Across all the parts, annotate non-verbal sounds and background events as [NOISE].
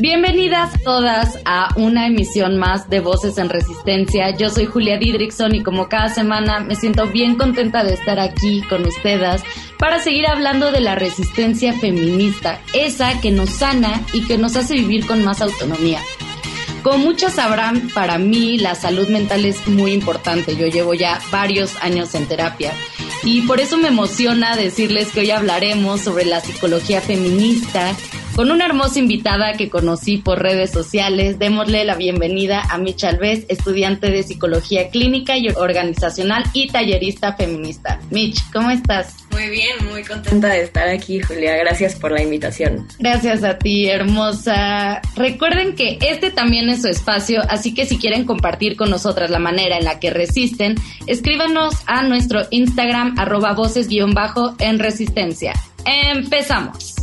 Bienvenidas todas a una emisión más de Voces en Resistencia. Yo soy Julia Didrikson y como cada semana me siento bien contenta de estar aquí con ustedes para seguir hablando de la resistencia feminista, esa que nos sana y que nos hace vivir con más autonomía. Como muchas sabrán, para mí la salud mental es muy importante. Yo llevo ya varios años en terapia y por eso me emociona decirles que hoy hablaremos sobre la psicología feminista con una hermosa invitada que conocí por redes sociales. Démosle la bienvenida a Micha Alves, estudiante de Psicología Clínica y Organizacional y tallerista feminista. Mitch, ¿cómo estás? Muy bien, muy contenta de estar aquí, Julia. Gracias por la invitación. Gracias a ti, hermosa. Recuerden que este también es su espacio, así que si quieren compartir con nosotras la manera en la que resisten, escríbanos a nuestro Instagram arroba voces-bajo en resistencia. Empezamos.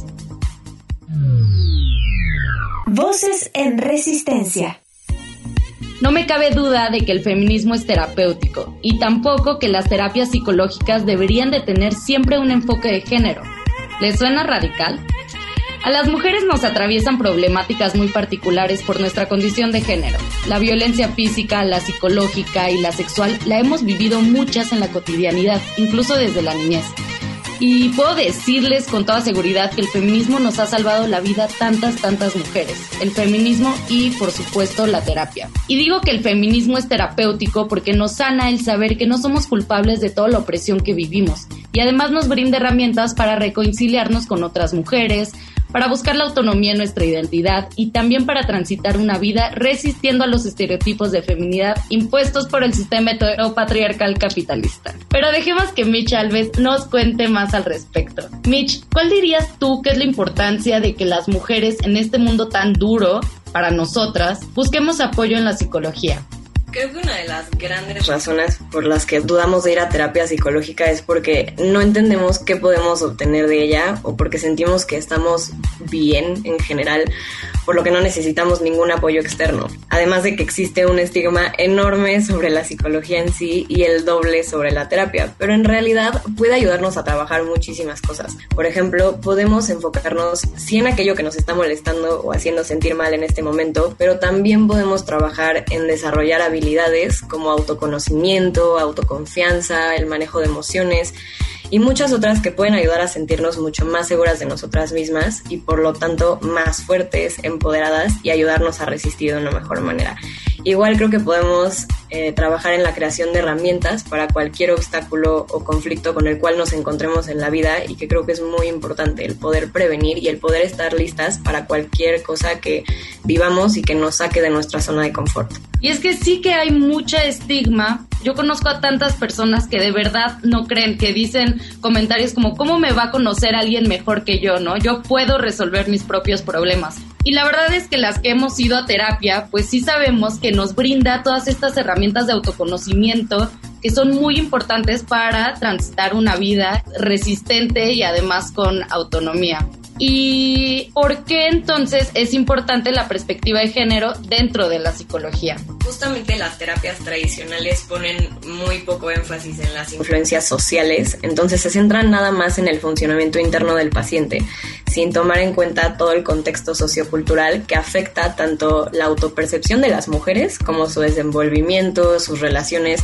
Voces en Resistencia. No me cabe duda de que el feminismo es terapéutico y tampoco que las terapias psicológicas deberían de tener siempre un enfoque de género. ¿Les suena radical? A las mujeres nos atraviesan problemáticas muy particulares por nuestra condición de género. La violencia física, la psicológica y la sexual la hemos vivido muchas en la cotidianidad, incluso desde la niñez. Y puedo decirles con toda seguridad que el feminismo nos ha salvado la vida tantas, tantas mujeres. El feminismo y, por supuesto, la terapia. Y digo que el feminismo es terapéutico porque nos sana el saber que no somos culpables de toda la opresión que vivimos. Y además nos brinda herramientas para reconciliarnos con otras mujeres, para buscar la autonomía en nuestra identidad y también para transitar una vida resistiendo a los estereotipos de feminidad impuestos por el sistema heteropatriarcal capitalista. Pero dejemos que Mitch Alves nos cuente más al respecto. Mitch, ¿cuál dirías tú que es la importancia de que las mujeres en este mundo tan duro para nosotras busquemos apoyo en la psicología? Creo que una de las grandes razones por las que dudamos de ir a terapia psicológica es porque no entendemos qué podemos obtener de ella o porque sentimos que estamos bien en general, por lo que no necesitamos ningún apoyo externo. Además de que existe un estigma enorme sobre la psicología en sí y el doble sobre la terapia, pero en realidad puede ayudarnos a trabajar muchísimas cosas. Por ejemplo, podemos enfocarnos sí en aquello que nos está molestando o haciendo sentir mal en este momento, pero también podemos trabajar en desarrollar habilidades como autoconocimiento, autoconfianza, el manejo de emociones y muchas otras que pueden ayudar a sentirnos mucho más seguras de nosotras mismas y por lo tanto más fuertes, empoderadas y ayudarnos a resistir de una mejor manera. Igual creo que podemos eh, trabajar en la creación de herramientas para cualquier obstáculo o conflicto con el cual nos encontremos en la vida y que creo que es muy importante el poder prevenir y el poder estar listas para cualquier cosa que vivamos y que nos saque de nuestra zona de confort. Y es que sí que hay mucha estigma. Yo conozco a tantas personas que de verdad no creen, que dicen comentarios como, ¿cómo me va a conocer alguien mejor que yo, no? Yo puedo resolver mis propios problemas. Y la verdad es que las que hemos ido a terapia, pues sí sabemos que nos brinda todas estas herramientas de autoconocimiento que son muy importantes para transitar una vida resistente y además con autonomía. ¿Y por qué entonces es importante la perspectiva de género dentro de la psicología? Justamente las terapias tradicionales ponen muy poco énfasis en las influencias sociales, entonces se centran nada más en el funcionamiento interno del paciente, sin tomar en cuenta todo el contexto sociocultural que afecta tanto la autopercepción de las mujeres como su desenvolvimiento, sus relaciones,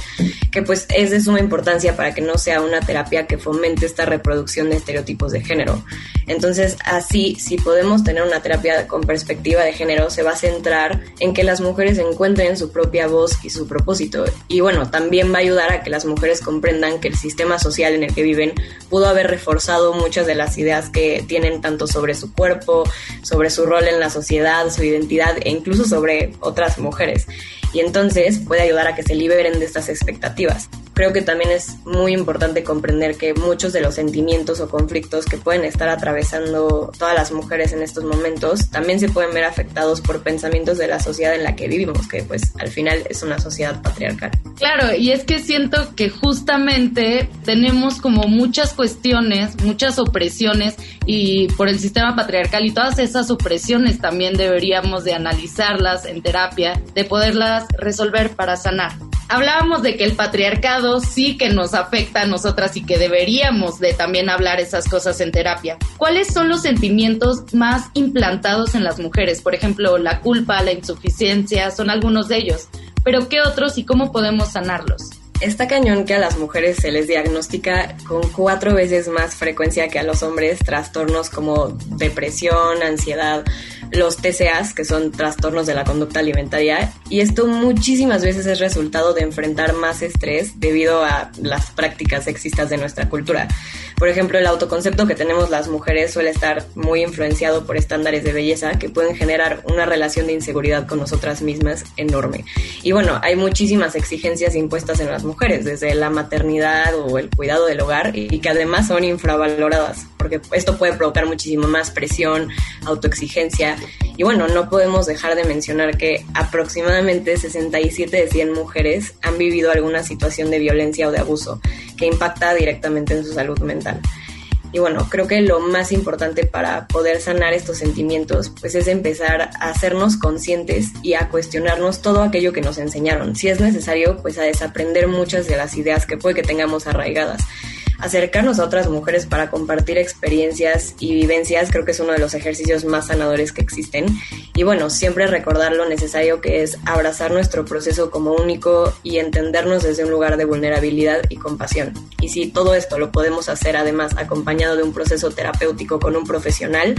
que pues es de suma importancia para que no sea una terapia que fomente esta reproducción de estereotipos de género. Entonces, así, si podemos tener una terapia con perspectiva de género, se va a centrar en que las mujeres encuentren su propia voz y su propósito. Y bueno, también va a ayudar a que las mujeres comprendan que el sistema social en el que viven pudo haber reforzado muchas de las ideas que tienen tanto sobre su cuerpo, sobre su rol en la sociedad, su identidad e incluso sobre otras mujeres. Y entonces puede ayudar a que se liberen de estas expectativas. Creo que también es muy importante comprender que muchos de los sentimientos o conflictos que pueden estar atravesando todas las mujeres en estos momentos también se pueden ver afectados por pensamientos de la sociedad en la que vivimos, que pues al final es una sociedad patriarcal. Claro, y es que siento que justamente tenemos como muchas cuestiones, muchas opresiones y por el sistema patriarcal y todas esas opresiones también deberíamos de analizarlas en terapia, de poderlas resolver para sanar hablábamos de que el patriarcado sí que nos afecta a nosotras y que deberíamos de también hablar esas cosas en terapia. ¿Cuáles son los sentimientos más implantados en las mujeres? Por ejemplo, la culpa, la insuficiencia, son algunos de ellos. Pero ¿qué otros y cómo podemos sanarlos? Está cañón que a las mujeres se les diagnostica con cuatro veces más frecuencia que a los hombres trastornos como depresión, ansiedad, los TCAs, que son trastornos de la conducta alimentaria, y esto muchísimas veces es resultado de enfrentar más estrés debido a las prácticas sexistas de nuestra cultura. Por ejemplo, el autoconcepto que tenemos las mujeres suele estar muy influenciado por estándares de belleza que pueden generar una relación de inseguridad con nosotras mismas enorme. Y bueno, hay muchísimas exigencias impuestas en las mujeres, desde la maternidad o el cuidado del hogar, y que además son infravaloradas, porque esto puede provocar muchísimo más presión, autoexigencia y bueno, no podemos dejar de mencionar que aproximadamente 67 de 100 mujeres han vivido alguna situación de violencia o de abuso que impacta directamente en su salud mental. Y bueno, creo que lo más importante para poder sanar estos sentimientos, pues es empezar a hacernos conscientes y a cuestionarnos todo aquello que nos enseñaron. Si es necesario, pues a desaprender muchas de las ideas que puede que tengamos arraigadas acercarnos a otras mujeres para compartir experiencias y vivencias creo que es uno de los ejercicios más sanadores que existen. Y bueno, siempre recordar lo necesario que es abrazar nuestro proceso como único y entendernos desde un lugar de vulnerabilidad y compasión. Y si todo esto lo podemos hacer además acompañado de un proceso terapéutico con un profesional,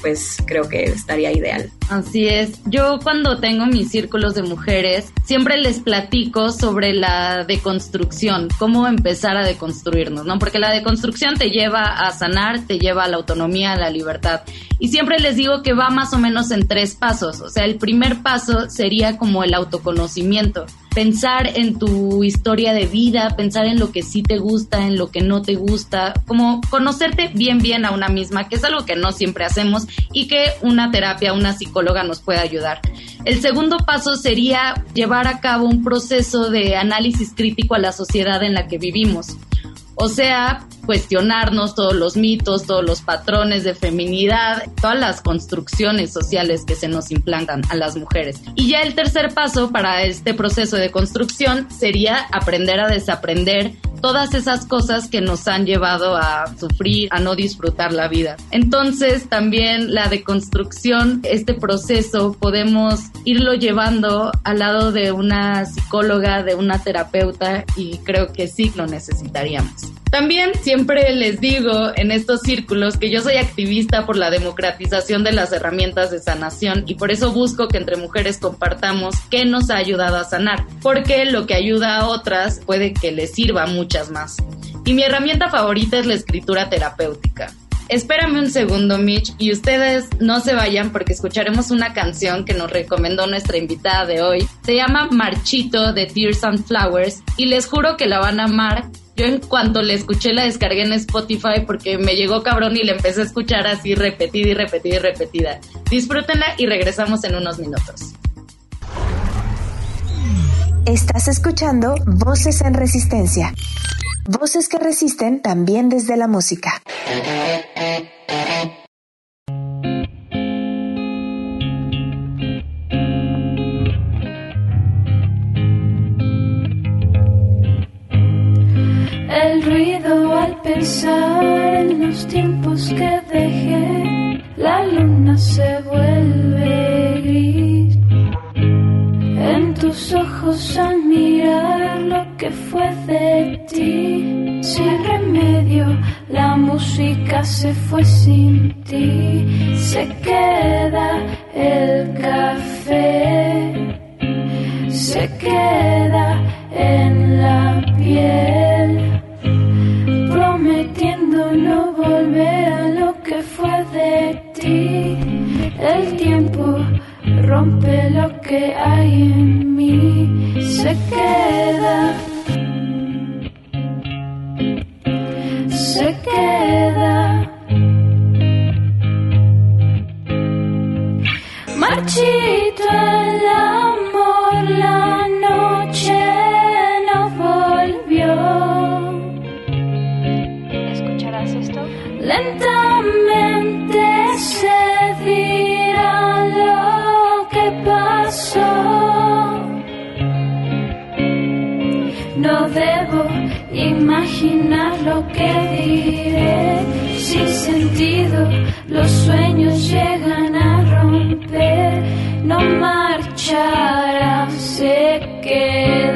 pues creo que estaría ideal. Así es. Yo cuando tengo mis círculos de mujeres, siempre les platico sobre la deconstrucción, cómo empezar a deconstruirnos, ¿no? Porque la deconstrucción te lleva a sanar, te lleva a la autonomía, a la libertad. Y siempre les digo que va más o menos en tres pasos. O sea, el primer paso sería como el autoconocimiento pensar en tu historia de vida, pensar en lo que sí te gusta, en lo que no te gusta, como conocerte bien bien a una misma, que es algo que no siempre hacemos y que una terapia, una psicóloga nos puede ayudar. El segundo paso sería llevar a cabo un proceso de análisis crítico a la sociedad en la que vivimos. O sea, cuestionarnos todos los mitos, todos los patrones de feminidad, todas las construcciones sociales que se nos implantan a las mujeres. Y ya el tercer paso para este proceso de construcción sería aprender a desaprender todas esas cosas que nos han llevado a sufrir, a no disfrutar la vida. Entonces también la deconstrucción, este proceso podemos irlo llevando al lado de una psicóloga, de una terapeuta y creo que sí lo necesitaríamos. También siempre les digo en estos círculos que yo soy activista por la democratización de las herramientas de sanación y por eso busco que entre mujeres compartamos qué nos ha ayudado a sanar, porque lo que ayuda a otras puede que les sirva a muchas más. Y mi herramienta favorita es la escritura terapéutica. Espérame un segundo, Mitch, y ustedes no se vayan porque escucharemos una canción que nos recomendó nuestra invitada de hoy. Se llama Marchito de Tears and Flowers y les juro que la van a amar yo en cuanto le escuché la descargué en Spotify porque me llegó cabrón y la empecé a escuchar así repetida y repetida y repetida. Disfrútenla y regresamos en unos minutos. Estás escuchando Voces en Resistencia. Voces que resisten también desde la música. el ruido al pensar en los tiempos que dejé. La luna se vuelve tus ojos al mirar lo que fue de ti. Sin remedio, la música se fue sin ti. Se queda el café. Se queda en la piel prometiendo no volver a lo que fue de ti. El tiempo rompe lo que hay en se queda imaginar lo que diré. Sin sentido, los sueños llegan a romper. No marchará, se queda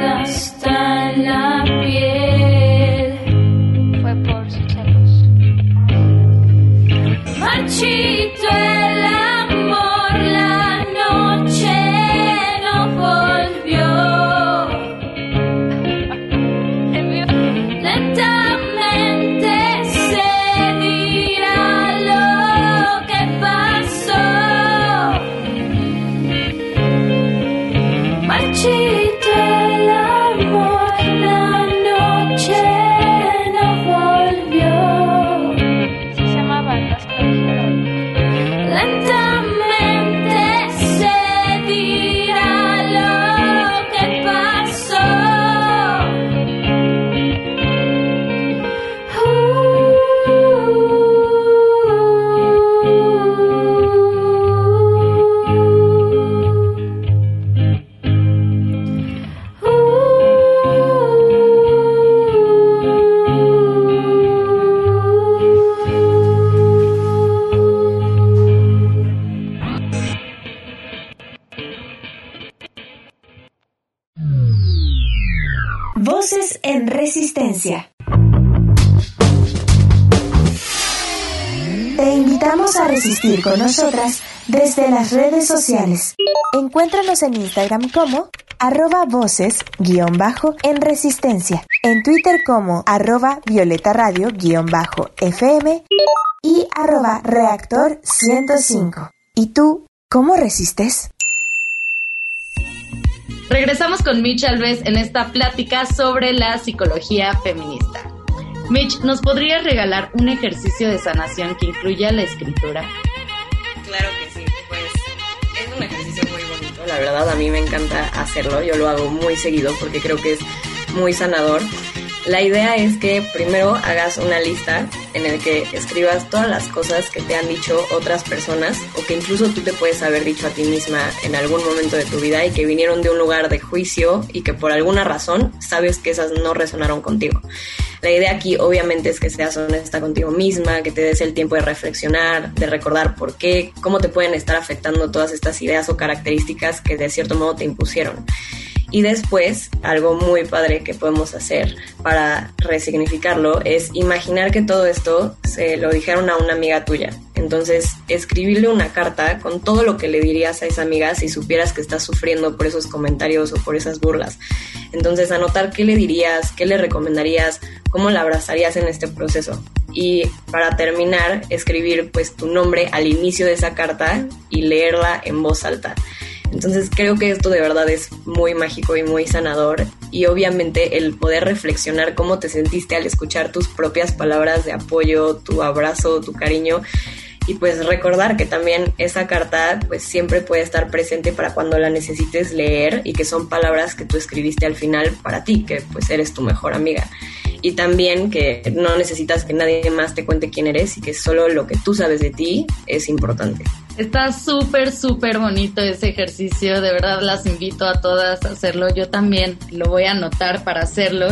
Voces en Resistencia. Te invitamos a resistir con nosotras desde las redes sociales. Encuéntranos en Instagram como arroba voces guion bajo en resistencia, en Twitter como arroba violeta radio guion bajo fm y arroba reactor 105. ¿Y tú, cómo resistes? Regresamos con Mitch Alves en esta plática sobre la psicología feminista. Mitch, ¿nos podrías regalar un ejercicio de sanación que incluya la escritura? Claro que sí, pues es un ejercicio muy bonito, la verdad a mí me encanta hacerlo, yo lo hago muy seguido porque creo que es muy sanador. La idea es que primero hagas una lista en el que escribas todas las cosas que te han dicho otras personas o que incluso tú te puedes haber dicho a ti misma en algún momento de tu vida y que vinieron de un lugar de juicio y que por alguna razón sabes que esas no resonaron contigo. La idea aquí obviamente es que seas honesta contigo misma, que te des el tiempo de reflexionar, de recordar por qué, cómo te pueden estar afectando todas estas ideas o características que de cierto modo te impusieron. Y después, algo muy padre que podemos hacer para resignificarlo es imaginar que todo esto se lo dijeron a una amiga tuya. Entonces, escribirle una carta con todo lo que le dirías a esa amiga si supieras que estás sufriendo por esos comentarios o por esas burlas. Entonces, anotar qué le dirías, qué le recomendarías, cómo la abrazarías en este proceso. Y para terminar, escribir pues tu nombre al inicio de esa carta y leerla en voz alta. Entonces creo que esto de verdad es muy mágico y muy sanador y obviamente el poder reflexionar cómo te sentiste al escuchar tus propias palabras de apoyo, tu abrazo, tu cariño y pues recordar que también esa carta pues siempre puede estar presente para cuando la necesites leer y que son palabras que tú escribiste al final para ti, que pues eres tu mejor amiga. Y también que no necesitas que nadie más te cuente quién eres y que solo lo que tú sabes de ti es importante. Está súper, súper bonito ese ejercicio. De verdad las invito a todas a hacerlo. Yo también lo voy a anotar para hacerlo.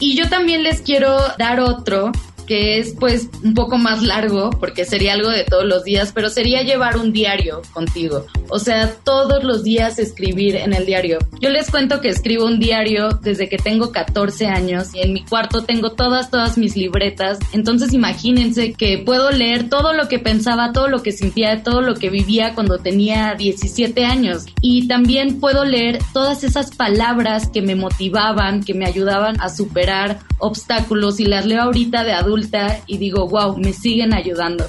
Y yo también les quiero dar otro que es pues un poco más largo porque sería algo de todos los días, pero sería llevar un diario contigo. O sea, todos los días escribir en el diario. Yo les cuento que escribo un diario desde que tengo 14 años y en mi cuarto tengo todas, todas mis libretas. Entonces imagínense que puedo leer todo lo que pensaba, todo lo que sentía, todo lo que vivía cuando tenía 17 años. Y también puedo leer todas esas palabras que me motivaban, que me ayudaban a superar obstáculos y las leo ahorita de y digo, wow, me siguen ayudando.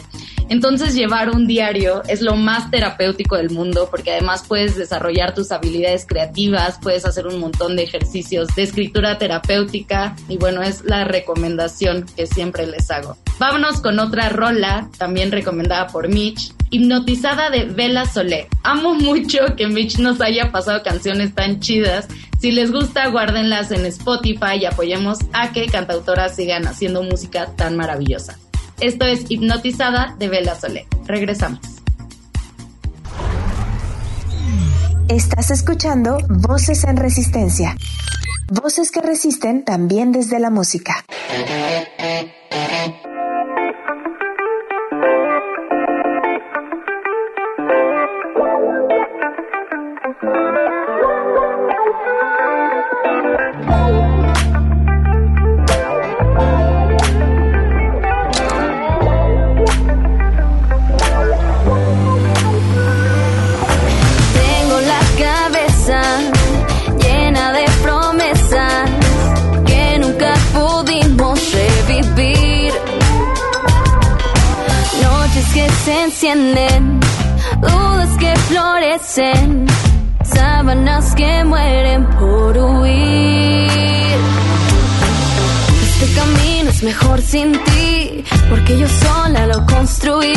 Entonces llevar un diario es lo más terapéutico del mundo porque además puedes desarrollar tus habilidades creativas, puedes hacer un montón de ejercicios de escritura terapéutica y bueno, es la recomendación que siempre les hago. Vámonos con otra rola, también recomendada por Mitch, Hipnotizada de Vela Solé. Amo mucho que Mitch nos haya pasado canciones tan chidas. Si les gusta, guárdenlas en Spotify y apoyemos a que cantautoras sigan haciendo música tan maravillosa. Esto es Hipnotizada de Vela Solé. Regresamos. Estás escuchando Voces en Resistencia. Voces que resisten también desde la música. Dudas que florecen, sábanas que mueren por huir. Este camino es mejor sin ti, porque yo sola lo construí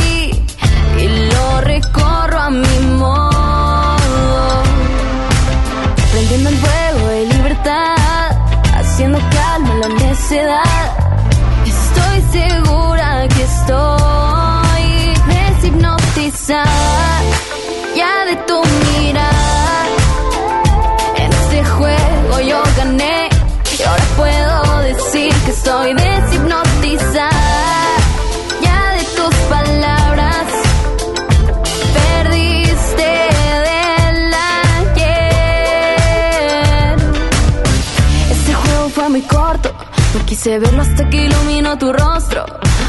y lo recorro a mi modo. Prendiendo el fuego de libertad, haciendo calma la necedad. Estoy segura que estoy ya de tu mirar. En este juego yo gané y ahora puedo decir que estoy deshipnotizada. Ya de tus palabras perdiste del ayer. Este juego fue muy corto, no quise verlo hasta que iluminó tu rostro.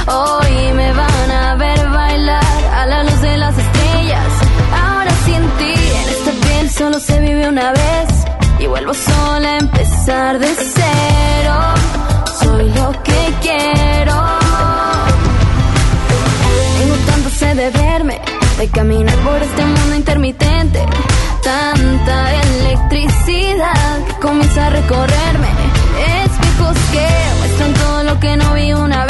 Hoy me van a ver Y vuelvo sola a empezar de cero. Soy lo que quiero. Tengo tanto sed de verme, de caminar por este mundo intermitente. Tanta electricidad que comienza a recorrerme. Espejos que muestran todo lo que no vi una vez.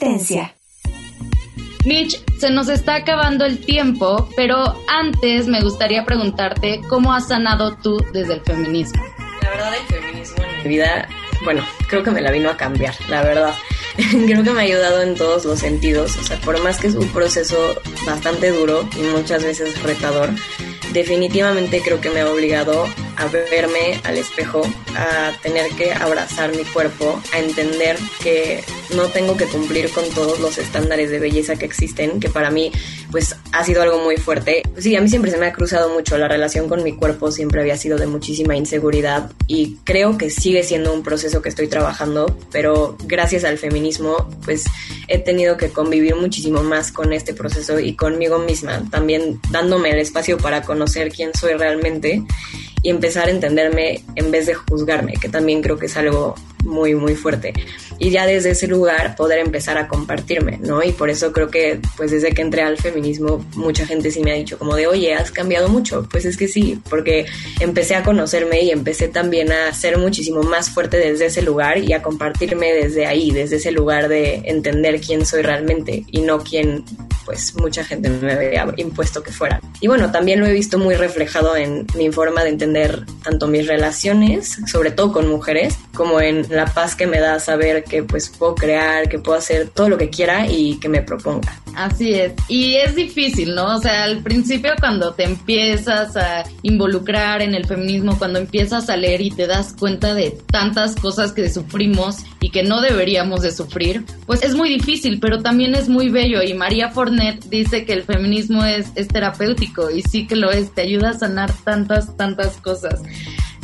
Resistencia. Mitch, se nos está acabando el tiempo, pero antes me gustaría preguntarte cómo has sanado tú desde el feminismo. La verdad, el feminismo en mi vida, bueno, creo que me la vino a cambiar, la verdad. [LAUGHS] creo que me ha ayudado en todos los sentidos. O sea, por más que es un proceso bastante duro y muchas veces retador, definitivamente creo que me ha obligado a verme al espejo, a tener que abrazar mi cuerpo, a entender que no tengo que cumplir con todos los estándares de belleza que existen, que para mí pues ha sido algo muy fuerte. Sí, a mí siempre se me ha cruzado mucho la relación con mi cuerpo, siempre había sido de muchísima inseguridad y creo que sigue siendo un proceso que estoy trabajando, pero gracias al feminismo pues he tenido que convivir muchísimo más con este proceso y conmigo misma, también dándome el espacio para conocer quién soy realmente y empezar a entenderme en vez de juzgarme, que también creo que es algo muy, muy fuerte. Y ya desde ese lugar poder empezar a compartirme, ¿no? Y por eso creo que, pues desde que entré al feminismo, mucha gente sí me ha dicho como de, oye, has cambiado mucho. Pues es que sí, porque empecé a conocerme y empecé también a ser muchísimo más fuerte desde ese lugar y a compartirme desde ahí, desde ese lugar de entender quién soy realmente y no quién, pues mucha gente me había impuesto que fuera. Y bueno, también lo he visto muy reflejado en mi forma de entender tanto mis relaciones, sobre todo con mujeres, como en la paz que me da saber que pues puedo crear, que puedo hacer todo lo que quiera y que me proponga. Así es. Y es difícil, ¿no? O sea, al principio cuando te empiezas a involucrar en el feminismo, cuando empiezas a leer y te das cuenta de tantas cosas que sufrimos y que no deberíamos de sufrir, pues es muy difícil, pero también es muy bello. Y María Fornet dice que el feminismo es, es terapéutico y sí que lo es, te ayuda a sanar tantas, tantas cosas.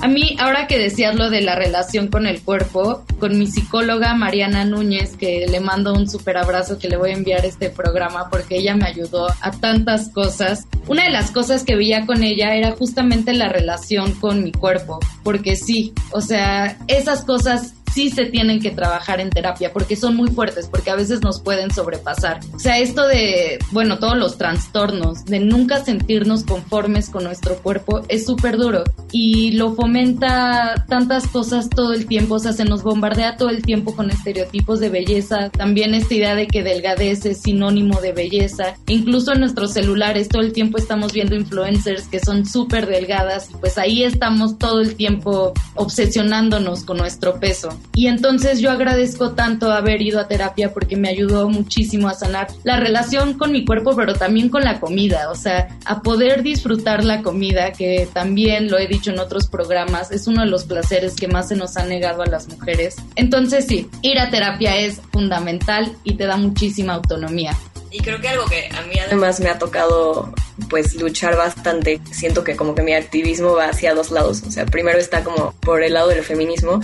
A mí, ahora que decías lo de la relación con el cuerpo, con mi psicóloga Mariana Núñez, que le mando un súper abrazo que le voy a enviar este programa porque ella me ayudó a tantas cosas. Una de las cosas que veía con ella era justamente la relación con mi cuerpo, porque sí, o sea, esas cosas sí se tienen que trabajar en terapia porque son muy fuertes, porque a veces nos pueden sobrepasar. O sea, esto de, bueno, todos los trastornos, de nunca sentirnos conformes con nuestro cuerpo es súper duro y lo fomenta tantas cosas todo el tiempo, o sea, se nos bombardea todo el tiempo con estereotipos de belleza, también esta idea de que delgadez es sinónimo de belleza, incluso en nuestros celulares todo el tiempo estamos viendo influencers que son súper delgadas pues ahí estamos todo el tiempo obsesionándonos con nuestro peso. Y entonces yo agradezco tanto haber ido a terapia porque me ayudó muchísimo a sanar la relación con mi cuerpo, pero también con la comida, o sea, a poder disfrutar la comida, que también lo he dicho en otros programas, es uno de los placeres que más se nos ha negado a las mujeres. Entonces sí, ir a terapia es fundamental y te da muchísima autonomía. Y creo que algo que a mí además me ha tocado pues luchar bastante, siento que como que mi activismo va hacia dos lados, o sea, primero está como por el lado del feminismo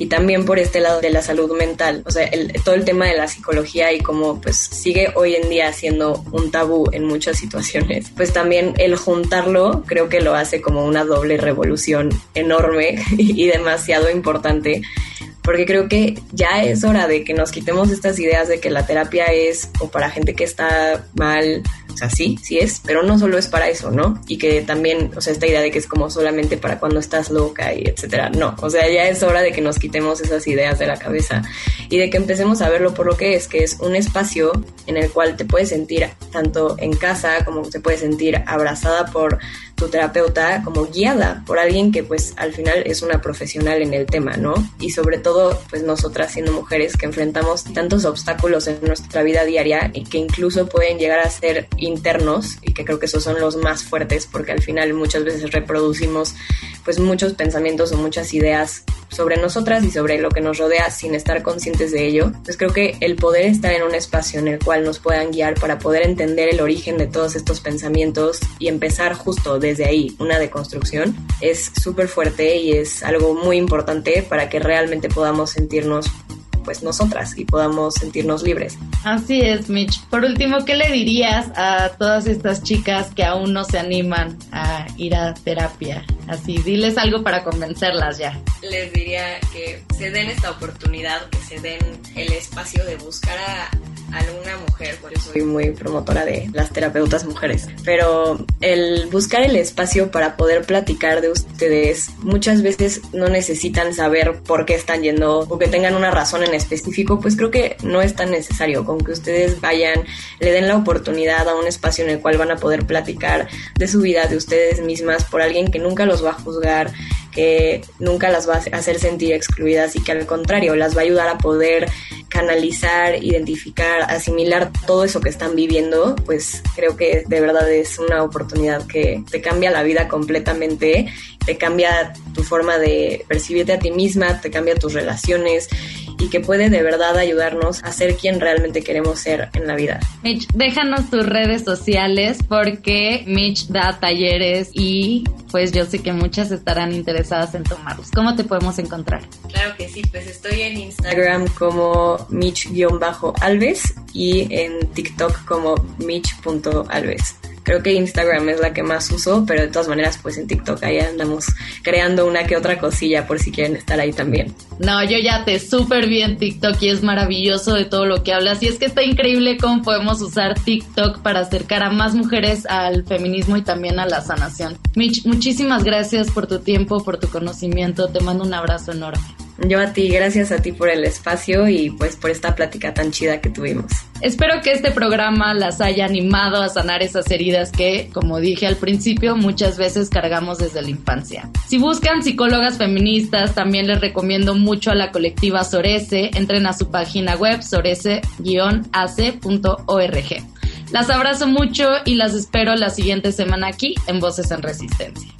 y también por este lado de la salud mental, o sea, el, todo el tema de la psicología y cómo pues sigue hoy en día siendo un tabú en muchas situaciones, pues también el juntarlo creo que lo hace como una doble revolución enorme [LAUGHS] y demasiado importante porque creo que ya es hora de que nos quitemos estas ideas de que la terapia es o para gente que está mal, o sea, sí, sí es, pero no solo es para eso, ¿no? Y que también, o sea, esta idea de que es como solamente para cuando estás loca y etcétera, no, o sea, ya es hora de que nos quitemos esas ideas de la cabeza y de que empecemos a verlo por lo que es, que es un espacio en el cual te puedes sentir tanto en casa como te puedes sentir abrazada por tu terapeuta como guiada por alguien que pues al final es una profesional en el tema, ¿no? Y sobre todo pues nosotras siendo mujeres que enfrentamos tantos obstáculos en nuestra vida diaria y que incluso pueden llegar a ser internos y que creo que esos son los más fuertes porque al final muchas veces reproducimos pues muchos pensamientos o muchas ideas sobre nosotras y sobre lo que nos rodea sin estar conscientes de ello. Pues creo que el poder estar en un espacio en el cual nos puedan guiar para poder entender el origen de todos estos pensamientos y empezar justo desde ahí una deconstrucción es súper fuerte y es algo muy importante para que realmente podamos sentirnos pues nosotras y podamos sentirnos libres. Así es, Mitch. Por último, ¿qué le dirías a todas estas chicas que aún no se animan a ir a terapia? Así, diles algo para convencerlas ya. Les diría que se den esta oportunidad, que se den el espacio de buscar a alguna mujer, por eso soy muy promotora de las terapeutas mujeres, pero el buscar el espacio para poder platicar de ustedes, muchas veces no necesitan saber por qué están yendo o que tengan una razón en específico, pues creo que no es tan necesario, con que ustedes vayan, le den la oportunidad a un espacio en el cual van a poder platicar de su vida, de ustedes mismas, por alguien que nunca los va a juzgar, que nunca las va a hacer sentir excluidas y que al contrario las va a ayudar a poder canalizar, identificar, asimilar todo eso que están viviendo, pues creo que de verdad es una oportunidad que te cambia la vida completamente, te cambia tu forma de percibirte a ti misma, te cambia tus relaciones y que puede de verdad ayudarnos a ser quien realmente queremos ser en la vida. Mitch, déjanos tus redes sociales porque Mitch da talleres y pues yo sé que muchas estarán interesadas en tomarlos. ¿Cómo te podemos encontrar? Claro que sí, pues estoy en Instagram como Mitch-Alves y en TikTok como Mitch.alves Creo que Instagram es la que más uso, pero de todas maneras, pues en TikTok ahí andamos creando una que otra cosilla por si quieren estar ahí también. No, yo ya te súper bien TikTok y es maravilloso de todo lo que hablas. Y es que está increíble cómo podemos usar TikTok para acercar a más mujeres al feminismo y también a la sanación. Mitch, muchísimas gracias por tu tiempo, por tu conocimiento. Te mando un abrazo enorme. Yo a ti, gracias a ti por el espacio y pues por esta plática tan chida que tuvimos. Espero que este programa las haya animado a sanar esas heridas que, como dije al principio, muchas veces cargamos desde la infancia. Si buscan psicólogas feministas, también les recomiendo mucho a la colectiva Sorese. Entren a su página web sorese-ac.org. Las abrazo mucho y las espero la siguiente semana aquí en Voces en Resistencia.